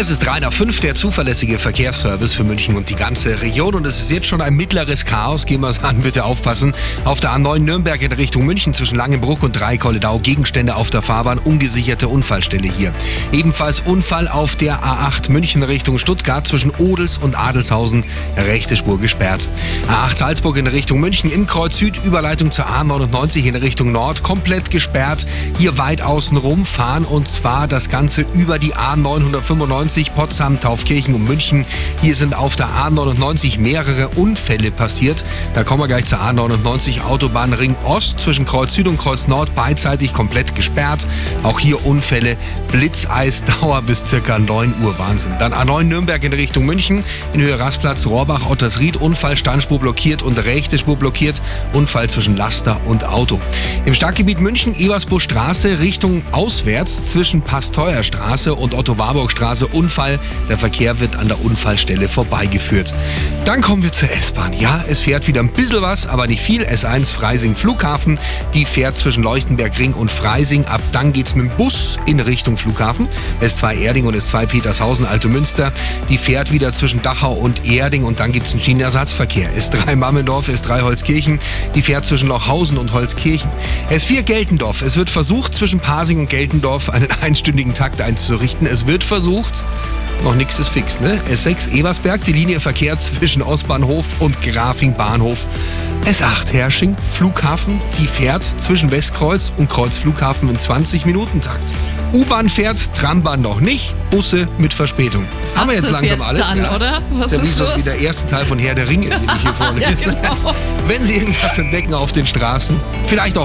Es ist 3 nach 5, der zuverlässige Verkehrsservice für München und die ganze Region. Und es ist jetzt schon ein mittleres Chaos. Gehen wir es an, bitte aufpassen. Auf der A9 Nürnberg in Richtung München zwischen Langenbruck und Dreikolledau Gegenstände auf der Fahrbahn. Ungesicherte Unfallstelle hier. Ebenfalls Unfall auf der A8 München Richtung Stuttgart zwischen Odels und Adelshausen. Rechte Spur gesperrt. A8 Salzburg in Richtung München im Kreuz Süd. Überleitung zur A99 in Richtung Nord. Komplett gesperrt. Hier weit außen rum fahren und zwar das Ganze über die A995 Potsdam, Taufkirchen und München. Hier sind auf der A99 mehrere Unfälle passiert. Da kommen wir gleich zur A99 Autobahnring Ost zwischen Kreuz Süd und Kreuz Nord beidseitig komplett gesperrt. Auch hier Unfälle, Blitzeisdauer bis circa 9 Uhr Wahnsinn. Dann A9 Nürnberg in Richtung München, in Höhe Rastplatz Rohrbach, Ottersried, Unfall, Standspur blockiert und rechte Spur blockiert. Unfall zwischen Laster und Auto. Im Stadtgebiet München, Ebersburg Straße, Richtung auswärts zwischen Pasteuerstraße und Otto-Warburg-Straße Unfall. Der Verkehr wird an der Unfallstelle vorbeigeführt. Dann kommen wir zur S-Bahn. Ja, es fährt wieder ein bisschen was, aber nicht viel. S1 Freising Flughafen. Die fährt zwischen Leuchtenberg Ring und Freising. Ab dann geht's mit dem Bus in Richtung Flughafen. S2 Erding und S2 Petershausen Alte Münster. Die fährt wieder zwischen Dachau und Erding und dann gibt's einen Schienenersatzverkehr. S3 Mammendorf, S3 Holzkirchen. Die fährt zwischen Lochhausen und Holzkirchen. S4 Geltendorf. Es wird versucht, zwischen Pasing und Geltendorf einen einstündigen Takt einzurichten. Es wird versucht. Noch nichts ist fix, ne? S6 Ebersberg, die Linie verkehrt zwischen Ostbahnhof und Grafing Bahnhof. S8 Hersching, Flughafen, die fährt zwischen Westkreuz und Kreuzflughafen in 20 Minuten Takt. U-Bahn fährt, Trambahn noch nicht, Busse mit Verspätung. Haben wir Hast jetzt langsam jetzt alles? dann, ja. oder? Was ist ja wie so wie der erste Teil von Herr der Ringe, den ich hier vorlese. Ja, genau. Wenn Sie irgendwas entdecken auf den Straßen, vielleicht auch